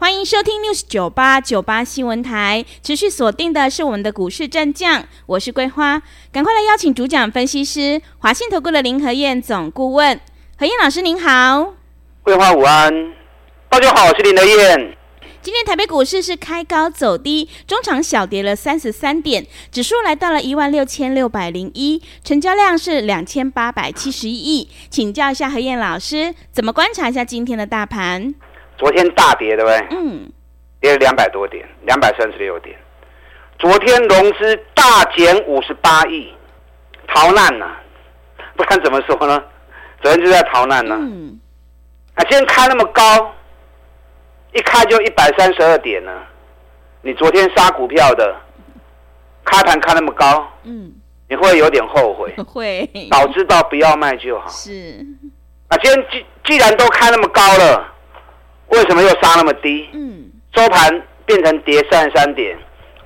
欢迎收听 News 九八九八新闻台，持续锁定的是我们的股市战将，我是桂花，赶快来邀请主讲分析师华信投顾的林和燕总顾问，何燕老师您好，桂花午安，大家好，我是林和燕。今天台北股市是开高走低，中场小跌了三十三点，指数来到了一万六千六百零一，成交量是两千八百七十一亿，请教一下何燕老师，怎么观察一下今天的大盘？昨天大跌，对不对？嗯，跌了两百多点，两百三十六点。昨天融资大减五十八亿，逃难呐、啊！不然怎么说呢？昨天就在逃难呢、啊。嗯，啊，今天开那么高，一开就一百三十二点呢。你昨天杀股票的，开盘开那么高，嗯，你会有点后悔。会，早知道不要卖就好。是。啊，今天既既然都开那么高了。为什么又杀那么低？嗯，收盘变成跌三十三点，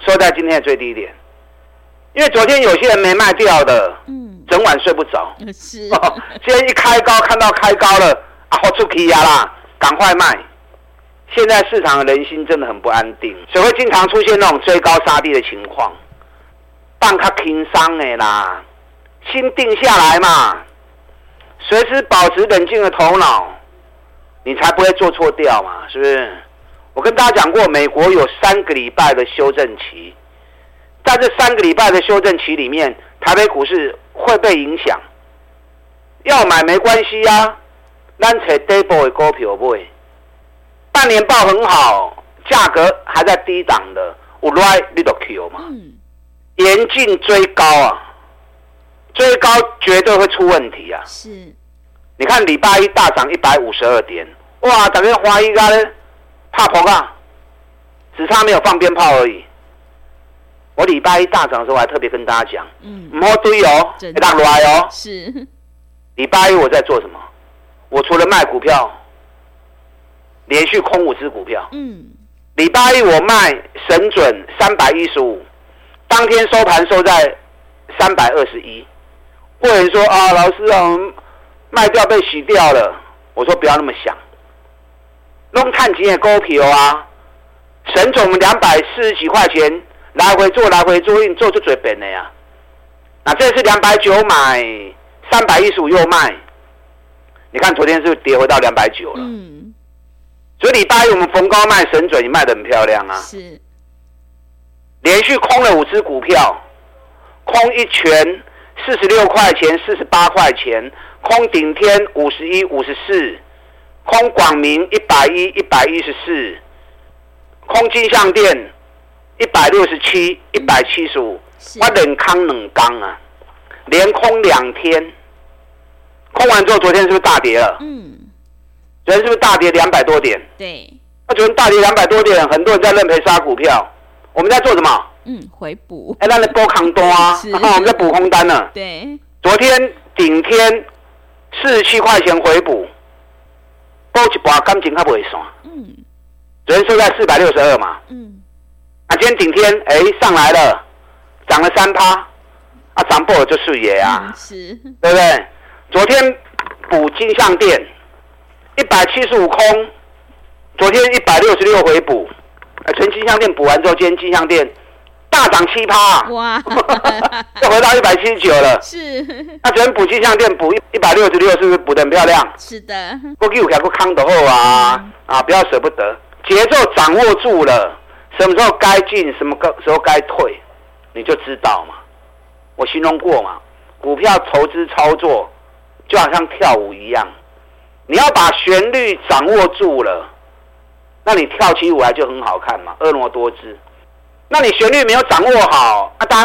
收在今天的最低点。因为昨天有些人没卖掉的，嗯，整晚睡不着。是，哦，今天一开高看到开高了，啊，好出奇呀啦，赶快卖。现在市场的人心真的很不安定，所以会经常出现那种追高杀低的情况。但他轻伤的啦，心定下来嘛，随时保持冷静的头脑。你才不会做错掉嘛，是不是？我跟大家讲过，美国有三个礼拜的修正期，在这三个礼拜的修正期里面，台北股市会被影响。要买没关系啊，咱找底部的股票买。半年报很好，价格还在低档的，有来你就 Q 嘛。严禁追高啊，追高绝对会出问题啊。是。你看礼拜一大涨一百五十二点，哇！大家怀疑啊，怕膨啊，只差没有放鞭炮而已。我礼拜一大涨的时候，还特别跟大家讲，嗯，唔好追哦，别打来哦。是。礼拜一我在做什么？我除了卖股票，连续空五只股票。嗯。礼拜一我卖神准三百一十五，当天收盘收在三百二十一。会有人说啊，老师啊。卖掉被洗掉了，我说不要那么想。弄碳基的股票啊，沈总两百四十几块钱来回做来回做，你做就最笨的呀。那这次两百九买，三百一十五又卖，你看昨天是不是跌回到两百九了？嗯。所以礼拜一我们逢高卖沈准，你卖的很漂亮啊。是。连续空了五只股票，空一拳四十六块钱，四十八块钱。空顶天五十一五十四，空广明一百一一百一十四，空金像电一百六十七一百七十五，我冷康冷刚啊，连空两天，空完之后昨天是不是大跌了？嗯，昨天是不是大跌两百多点？对，那昨天大跌两百多点，很多人在认赔杀股票，我们在做什么？嗯，回补。哎，那你波扛多啊？我们在补空单呢。对，昨天顶天。四十七块钱回补，多一把感情还不会算。嗯，昨天收在四百六十二嘛。嗯，啊，今天顶天哎、欸、上来了，涨了三趴，啊涨破了就是爷啊，是，对不对？昨天补金项店一百七十五空，昨天一百六十六回补，啊，全金项店补完之后，今天金像电。大涨七趴，哇，又回到一百七十九了。是，那昨天补气象店补一一百六十六，是不是补的很漂亮？是的。过去有开过康德后啊，嗯、啊，不要舍不得，节奏掌握住了，什么时候该进，什么时候该退，你就知道嘛。我形容过嘛，股票投资操作就好像跳舞一样，你要把旋律掌握住了，那你跳起舞来就很好看嘛，婀娜多姿。那你旋律没有掌握好，啊，他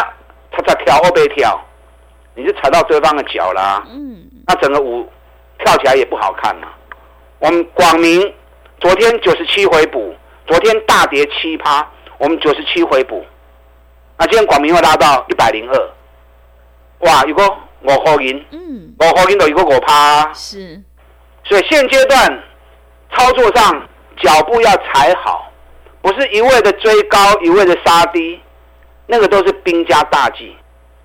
他在跳后背跳，你就踩到对方的脚啦。嗯，那整个舞跳起来也不好看嘛。我们广明昨天九十七回补，昨天大跌七趴，我们九十七回补。那今天广明又拉到一百零二，哇，有个五块银，嗯，五块银都有个五趴，是，所以现阶段操作上脚步要踩好，不是一味的追高，一味的杀低，那个都是兵家大忌。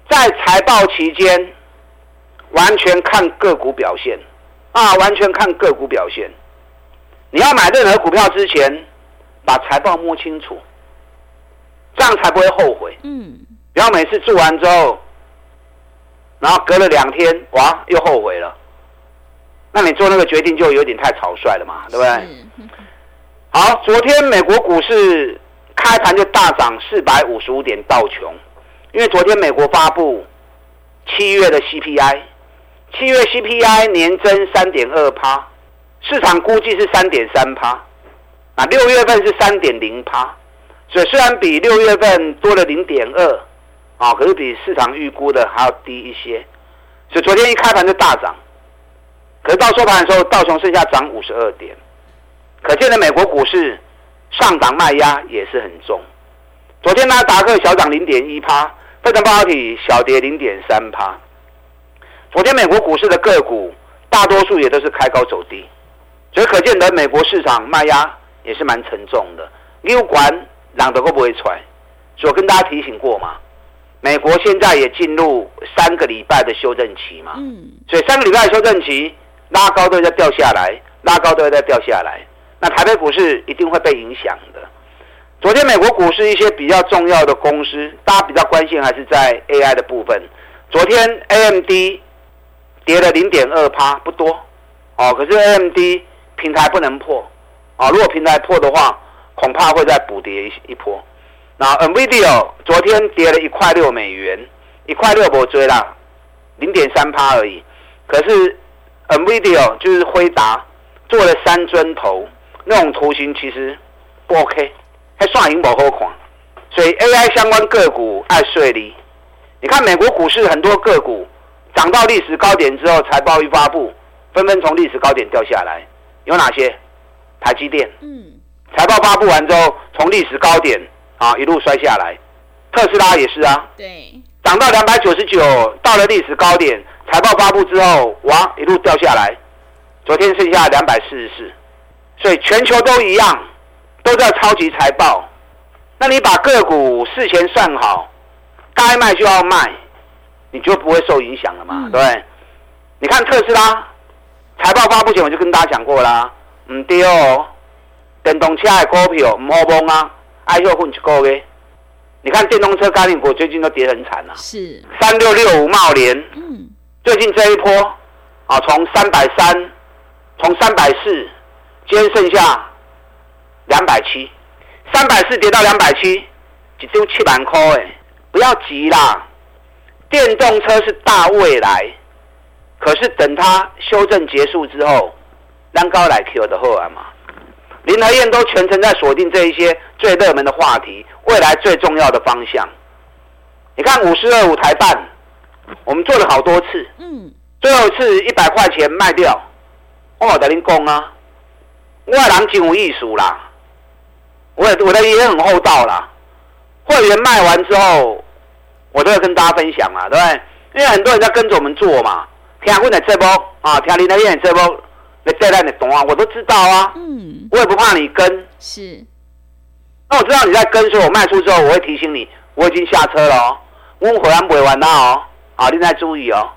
在财报期间，完全看个股表现啊，完全看个股表现。你要买任何股票之前，把财报摸清楚，这样才不会后悔。嗯，不要每次做完之后，然后隔了两天，哇，又后悔了。那你做那个决定就有点太草率了嘛，对不对？好，昨天美国股市开盘就大涨四百五十五点道琼。因为昨天美国发布七月的 CPI，七月 CPI 年增三点二趴，市场估计是三点三趴，啊，六月份是三点零趴，所以虽然比六月份多了零点二，啊，可是比市场预估的还要低一些，所以昨天一开盘就大涨，可是到收盘的时候，道琼剩下涨五十二点，可见的美国股市上涨卖压也是很重，昨天纳达克小涨零点一趴。费城半导体小跌零点三趴。昨天美国股市的个股大多数也都是开高走低，所以可见的美国市场卖压也是蛮沉重的。六管两个都不会踹，所以我跟大家提醒过嘛，美国现在也进入三个礼拜的修正期嘛，所以三个礼拜的修正期拉高都会再掉下来，拉高都会再掉下来，那台北股市一定会被影响的。昨天美国股市一些比较重要的公司，大家比较关心还是在 AI 的部分。昨天 AMD 跌了零点二趴，不多哦。可是 AMD 平台不能破啊，如果平台破的话，恐怕会再补跌一一波。那 NVIDIA 昨天跌了一块六美元，一块六不追啦，零点三趴而已。可是 NVIDIA 就是辉达做了三尊头，那种图形其实不 OK。还算赢不好看，所以 AI 相关个股爱税利。你看美国股市很多个股涨到历史高点之后，财报一发布，纷纷从历史高点掉下来。有哪些？台积电。嗯。财报发布完之后，从历史高点啊一路摔下来。特斯拉也是啊。对。涨到两百九十九，到了历史高点，财报发布之后，哇，一路掉下来。昨天剩下两百四十四，所以全球都一样。都叫超级财报，那你把个股事前算好，该卖就要卖，你就不会受影响了嘛？对，你看特斯拉财报发布前我就跟大家讲过啦，唔对哦，电动车的股票唔好碰啊，爱又混一个月。你看电动车概念股最近都跌很惨啊，是三六六五茂联，嗯，最近这一波啊，从三百三，从三百四，今天剩下。两百七，三百四跌到两百七，只丢七万块哎！不要急啦，电动车是大未来，可是等它修正结束之后，让高来 Q 的后来嘛，林和燕都全程在锁定这一些最热门的话题，未来最重要的方向。你看五十二五台半，我们做了好多次，嗯，最后一次一百块钱卖掉，我得您供啊，我的人真有意思啦。我我的也很厚道啦，会员卖完之后，我都要跟大家分享嘛，对不对？因为很多人在跟着我们做嘛，听我的这波啊，听你那边这波，你带来的懂啊，我都知道啊。嗯。我也不怕你跟。是。那我知道你在跟，所以我卖出之后，我会提醒你，我已经下车了哦。我会员不会完了哦，好，你再注意哦。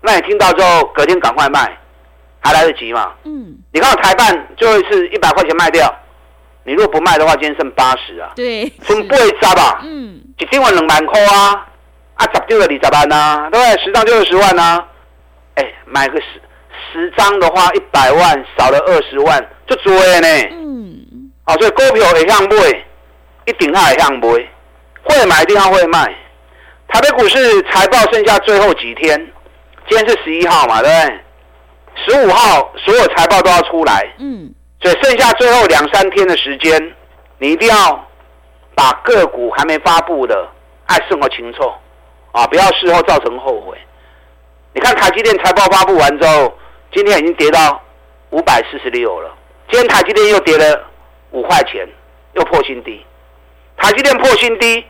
那你听到之后，隔天赶快卖，还来得及嘛？嗯。你看我台办最后一次一百块钱卖掉。你如果不卖的话，今天剩八十啊，对，剩八十吧，嗯，一天换两万块啊，啊，十张的二十万啊，对不对？十张就二十万啊，哎、欸，买个十十张的话，一百万少了二十万，就多了呢，嗯，好，所以股票会向买，一定它会向买，会买一定要会卖。台北股市财报剩下最后几天，今天是十一号嘛，对不对？十五号所有财报都要出来，嗯。所以剩下最后两三天的时间，你一定要把个股还没发布的爱顺和清楚啊，不要事后造成后悔。你看台积电财报发布完之后，今天已经跌到五百四十六了。今天台积电又跌了五块钱，又破新低。台积电破新低，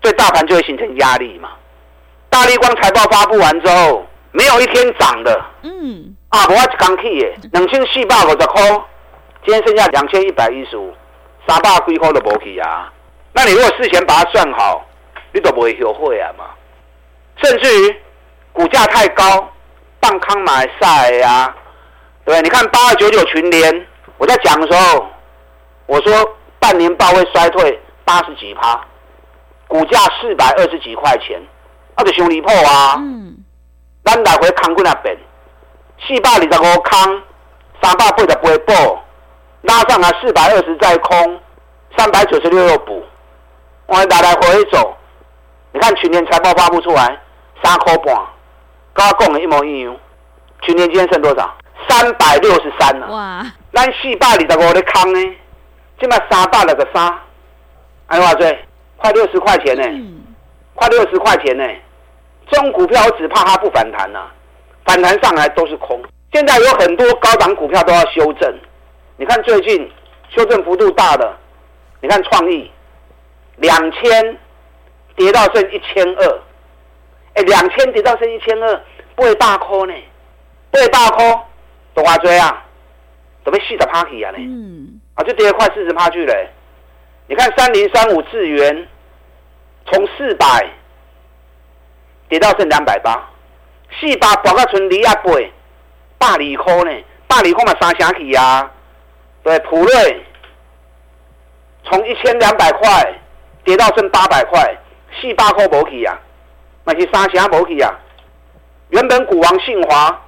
对大盘就会形成压力嘛。大力光财报发布完之后，没有一天涨的。嗯。啊，我一刚起的，两千四百五十块，今天剩下两千一百一十五，三百几块都没去啊。那你如果事前把它算好，你都不会后悔啊嘛。甚至于股价太高，半康买晒呀，对不对？你看八二九九群联，我在讲的时候，我说半年报会衰退八十几趴，股价四百二十几块钱，那就兄离谱啊。嗯。咱来回扛过那边，四百二十五康，三百八十八补，拉上来四百二十再空，三百九十六又补，我来来回走。你看去年财报发布出来，三块半，跟我讲的一模一样。去年今天剩多少？三百六十三了。哇！咱四百二十五的康呢？今麦三百六十三，哎哇塞，快六十块钱呢，嗯、快六十块钱呢。这种股票我只怕它不反弹呐、啊，反弹上来都是空。现在有很多高档股票都要修正，你看最近修正幅度大的，你看创意两千跌到剩一千二，哎，两千跌到剩一千二，不会大空呢，不会大空，多少追啊？准备四十趴起啊呢？嗯，啊，就跌了快四十趴去了。你看三零三五智源从四百。跌到剩两百八，四百博到存离亚倍，大利空呢？大利空嘛三成起啊？对，普瑞从一千两百块跌到剩八百块，四百块无起啊？那是三成无起啊？原本股王信华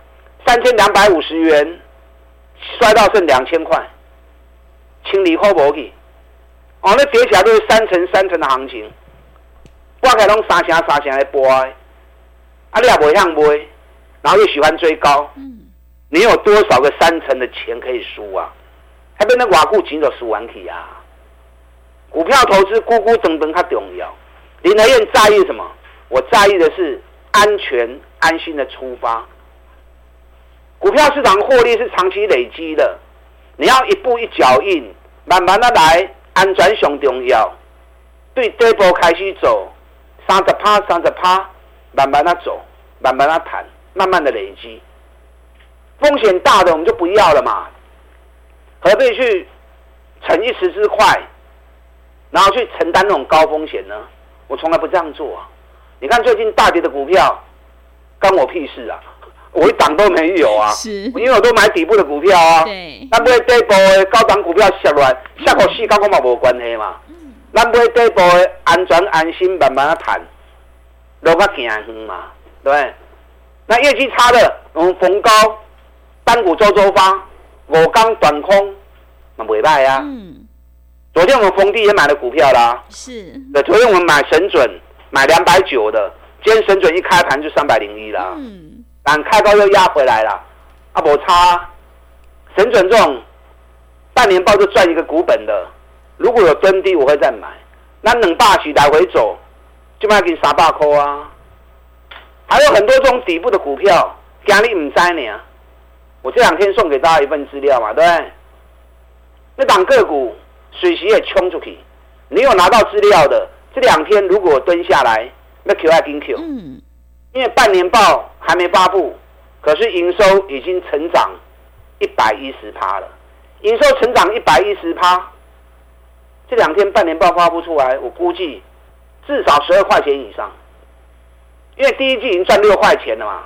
三千两百五十元摔到剩两千块，清理后无起。哦，那跌起来都是三成三成的行情，我开拢三成三成的波。啊，你也不会让买，然后又喜欢追高，嗯，你有多少个三成的钱可以输啊？还被那瓦固紧着输完去啊！股票投资，咕咕噔噔，它重要。林德燕在意什么？我在意的是安全、安心的出发。股票市场获利是长期累积的，你要一步一脚印，慢慢的来，安全上重要。对，这波开始走，三十趴，三十趴。慢慢的走，慢慢的谈，慢慢的累积。风险大的我们就不要了嘛，何必去逞一时之快，然后去承担那种高风险呢？我从来不这样做啊！你看最近大跌的股票，关我屁事啊！我一档都没有啊，是因为我都买底部的股票啊。对，那不会底部的高档股票下来，下口细高跟我冇关系嘛。嗯，那不会底部的安全安心，慢慢的谈。楼价行远嘛，对？那业绩差的，我们逢高单股周周发，五钢短空，那不败呀。嗯。昨天我们逢低也买了股票啦。是。对，昨天我们买神准，买两百九的，今天神准一开盘就三百零一了。嗯。但开高又压回来了，啊，不差。神准这种半年报就赚一个股本的，如果有蹲低，我会再买。那冷霸起来回走。就卖给三百块啊！还有很多这种底部的股票，今日唔知呢。我这两天送给大家一份资料嘛，对不对？那档个股水席也冲出去，你有拿到资料的，这两天如果蹲下来，那 Q 还跟 Q。嗯。因为半年报还没发布，可是营收已经成长一百一十趴了。营收成长一百一十趴，这两天半年报发布出来，我估计。至少十二块钱以上，因为第一季已经赚六块钱了嘛，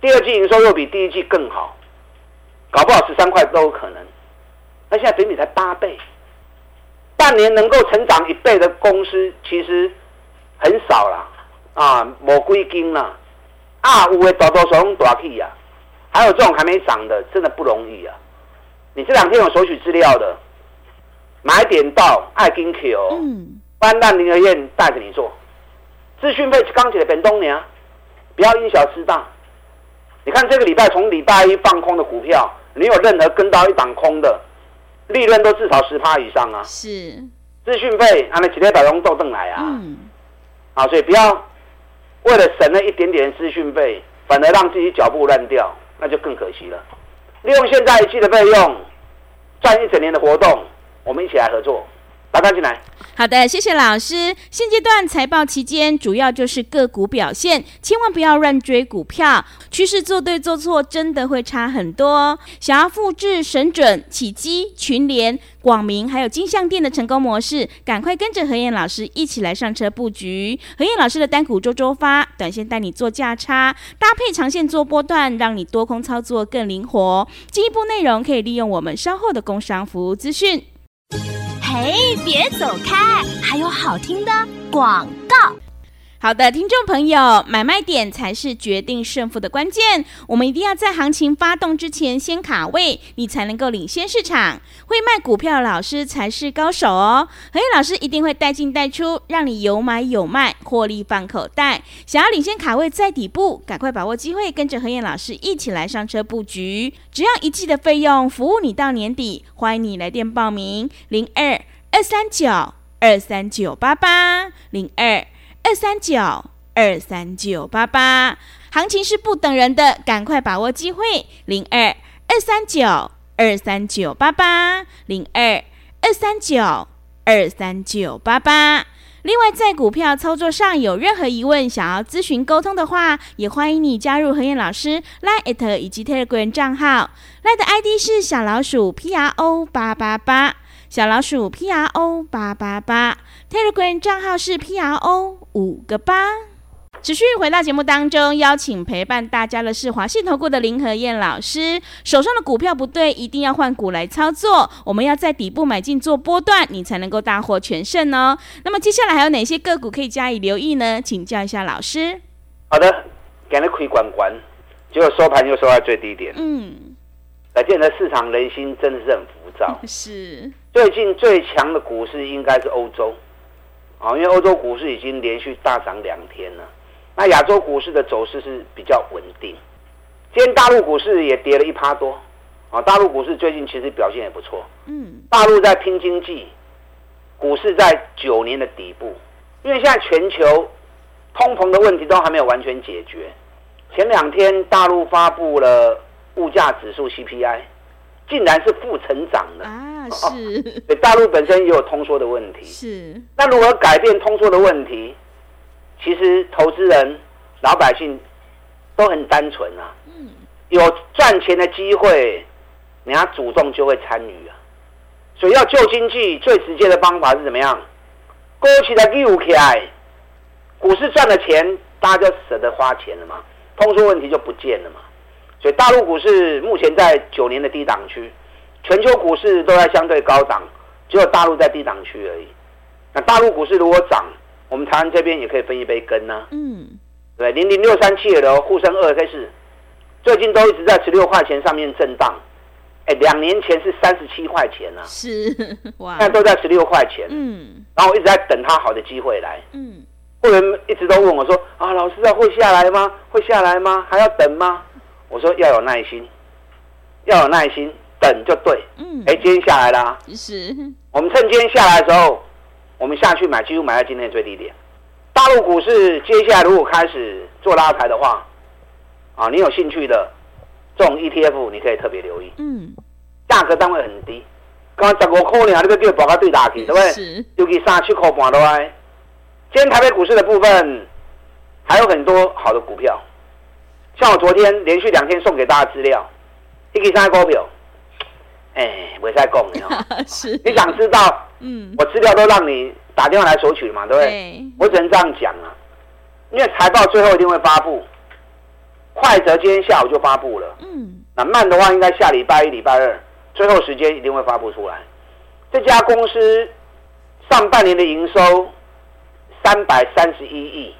第二季营收又比第一季更好，搞不好十三块都有可能。那现在比你才八倍，半年能够成长一倍的公司其实很少了啊，没几间了啊，有的多多少少大起呀，还有这种还没涨的，真的不容易啊。你这两天有索取资料的，买点到爱金 Q。嗯。班兰林和燕带着你做，资讯费刚起的本东年，不要因小失大。你看这个礼拜从礼拜一放空的股票，你有任何跟到一档空的，利润都至少十趴以上啊。是，资讯费按那几天打龙豆邓来啊。嗯。好，所以不要为了省了一点点资讯费，反而让自己脚步乱掉，那就更可惜了。利用现在一季的费用，赚一整年的活动，我们一起来合作。打单进来。好的，谢谢老师。现阶段财报期间，主要就是个股表现，千万不要乱追股票，趋势做对做错真的会差很多。想要复制神准、起基、群联、广明还有金像店的成功模式，赶快跟着何燕老师一起来上车布局。何燕老师的单股周周发，短线带你做价差，搭配长线做波段，让你多空操作更灵活。进一步内容可以利用我们稍后的工商服务资讯。嘿，别走开！还有好听的广告。好的，听众朋友，买卖点才是决定胜负的关键。我们一定要在行情发动之前先卡位，你才能够领先市场。会卖股票的老师才是高手哦。何燕老师一定会带进带出，让你有买有卖，获利放口袋。想要领先卡位在底部，赶快把握机会，跟着何燕老师一起来上车布局。只要一季的费用，服务你到年底。欢迎你来电报名：零二二三九二三九八八零二二三九二三九八八。行情是不等人的，赶快把握机会。零二二三九二三九八八零二二三九二三九八八。另外，在股票操作上有任何疑问，想要咨询沟通的话，也欢迎你加入何燕老师 Line@ 以及 Telegram 账号。Line 的 ID 是小老鼠 P R O 八八八。小老鼠 P R O 八八八，Telegram 账号是 P R O 五个八。持续回到节目当中，邀请陪伴大家的是华信投顾的林和燕老师。手上的股票不对，一定要换股来操作。我们要在底部买进做波段，你才能够大获全胜哦。那么接下来还有哪些个股可以加以留意呢？请教一下老师。好的，给你亏关关，结果收盘又收在最低点。嗯，可见的市场人心真的是很浮躁。是。最近最强的股市应该是欧洲，啊，因为欧洲股市已经连续大涨两天了。那亚洲股市的走势是比较稳定。今天大陆股市也跌了一趴多，啊，大陆股市最近其实表现也不错。嗯，大陆在拼经济，股市在九年的底部，因为现在全球通膨的问题都还没有完全解决。前两天大陆发布了物价指数 CPI。竟然是负成长的啊！是，对，大陆本身也有通缩的问题。是，那如何改变通缩的问题？其实投资人、老百姓都很单纯啊。嗯，有赚钱的机会，人家主动就会参与啊。所以要救经济，最直接的方法是怎么样？勾起来溜起来，股市赚了钱，大家就舍得花钱了嘛，通缩问题就不见了嘛。所以大陆股市目前在九年的低档区，全球股市都在相对高档，只有大陆在低档区而已。那大陆股市如果涨，我们台湾这边也可以分一杯羹呢、啊。嗯，对，零零六三七的沪深二 K 是最近都一直在十六块钱上面震荡。哎，两年前是三十七块钱呢、啊，是 哇，现在都在十六块钱。嗯，然后我一直在等它好的机会来。嗯，会员一直都问我说啊，老师啊，会下来吗？会下来吗？还要等吗？我说要有耐心，要有耐心，等就对。嗯，哎，今天下来啦、啊。是。我们趁今天下来的时候，我们下去买，几乎买在今天的最低点。大陆股市接下来如果开始做拉抬的话，啊，你有兴趣的这种 ETF，你可以特别留意。嗯。价格单位很低，刚刚十五块呢，你不要叫报价对打去，对不对？是。尤其三七块半的话，今天台北股市的部分还有很多好的股票。像我昨天连续两天送给大家资料，一个三股票，哎，我在讲你 是，你想知道？嗯，我资料都让你打电话来索取嘛，对不对？对，我只能这样讲啊，因为财报最后一定会发布，快则今天下午就发布了，嗯，那慢的话应该下礼拜一、礼拜二，最后时间一定会发布出来。这家公司上半年的营收三百三十一亿。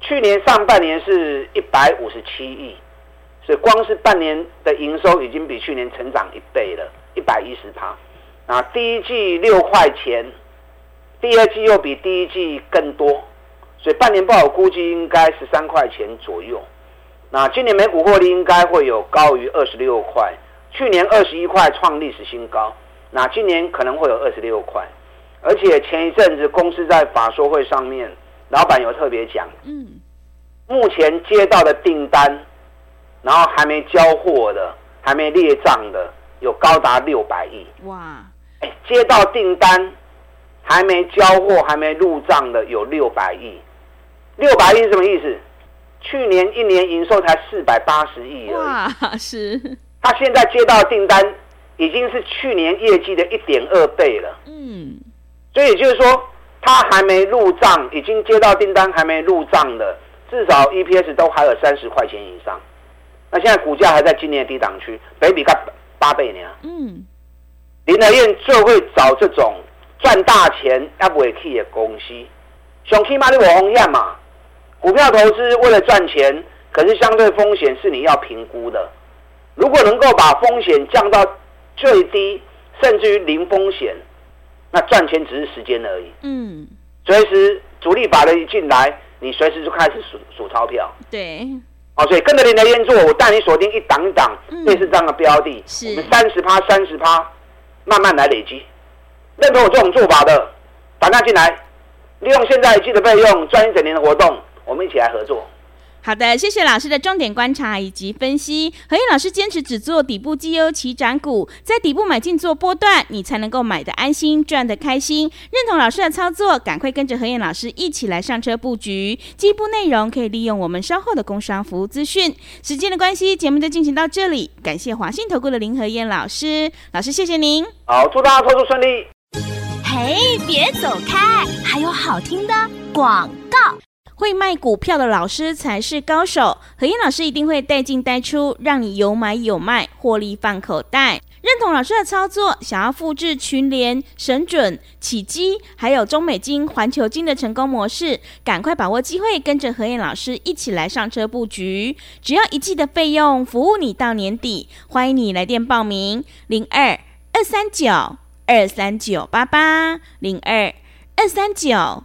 去年上半年是一百五十七亿，所以光是半年的营收已经比去年成长一倍了，一百一十趴。啊，第一季六块钱，第二季又比第一季更多，所以半年报我估计应该十三块钱左右。那今年每股获利应该会有高于二十六块，去年二十一块创历史新高，那今年可能会有二十六块，而且前一阵子公司在法说会上面。老板有特别讲，嗯，目前接到的订单，然后还没交货的，还没列账的，有高达六百亿。哇，哎，接到订单，还没交货、还没入账的有六百亿。六百亿是什么意思？去年一年营收才四百八十亿而已。哇，是。他现在接到订单已经是去年业绩的一点二倍了。嗯。所以也就是说，他还没入账，已经接到订单还没入账的，至少 EPS 都还有三十块钱以上。那现在股价还在今年的低档区，北比它八倍呢。嗯。林德燕最会找这种赚大钱要不会去的公司，想起码你我红样嘛。股票投资为了赚钱，可是相对风险是你要评估的。如果能够把风险降到最低，甚至于零风险，那赚钱只是时间而已。嗯，随时主力法人一进来，你随时就开始数数钞票。对。哦，所以跟着林德燕做，我带你锁定一档一档类似这样的标的，是我们三十趴、三十趴，慢慢来累积。认同我这种做法的，打他进来，利用现在记得备用，赚一整年的活动，我们一起来合作。好的，谢谢老师的重点观察以及分析。何燕老师坚持只做底部绩优起涨股，在底部买进做波段，你才能够买的安心，赚的开心。认同老师的操作，赶快跟着何燕老师一起来上车布局。进一步内容可以利用我们稍后的工商服务资讯。时间的关系，节目就进行到这里。感谢华信投顾的林何燕老师，老师谢谢您。好，祝大家操作顺利。嘿，别走开，还有好听的广告。会卖股票的老师才是高手，何燕老师一定会带进带出，让你有买有卖，获利放口袋。认同老师的操作，想要复制群联、神准、启基，还有中美金、环球金的成功模式，赶快把握机会，跟着何燕老师一起来上车布局。只要一季的费用，服务你到年底。欢迎你来电报名：零二二三九二三九八八零二二三九